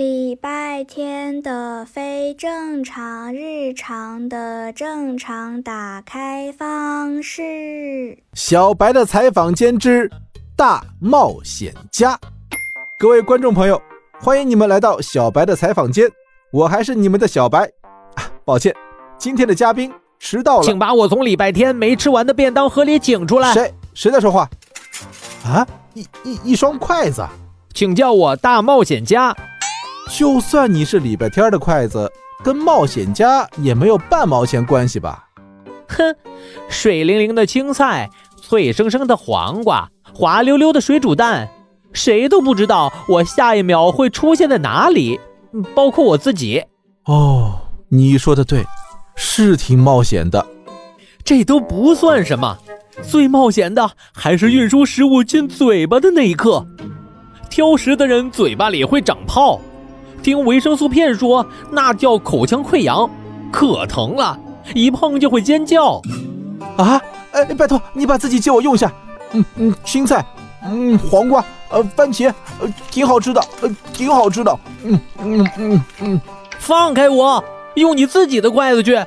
礼拜天的非正常，日常的正常打开方式。小白的采访间之大冒险家，各位观众朋友，欢迎你们来到小白的采访间，我还是你们的小白。啊，抱歉，今天的嘉宾迟到了，请把我从礼拜天没吃完的便当盒里请出来。谁谁在说话？啊，一一一双筷子，请叫我大冒险家。就算你是礼拜天的筷子，跟冒险家也没有半毛钱关系吧？哼，水灵灵的青菜，脆生生的黄瓜，滑溜溜的水煮蛋，谁都不知道我下一秒会出现在哪里，包括我自己。哦，你说的对，是挺冒险的。这都不算什么，最冒险的还是运输食物进嘴巴的那一刻。挑食的人嘴巴里会长泡。听维生素片说，那叫口腔溃疡，可疼了，一碰就会尖叫。啊，哎，拜托你把自己借我用一下。嗯嗯，青菜，嗯，黄瓜，呃，番茄，呃，挺好吃的，呃，挺好吃的。嗯嗯嗯嗯，放开我，用你自己的筷子去。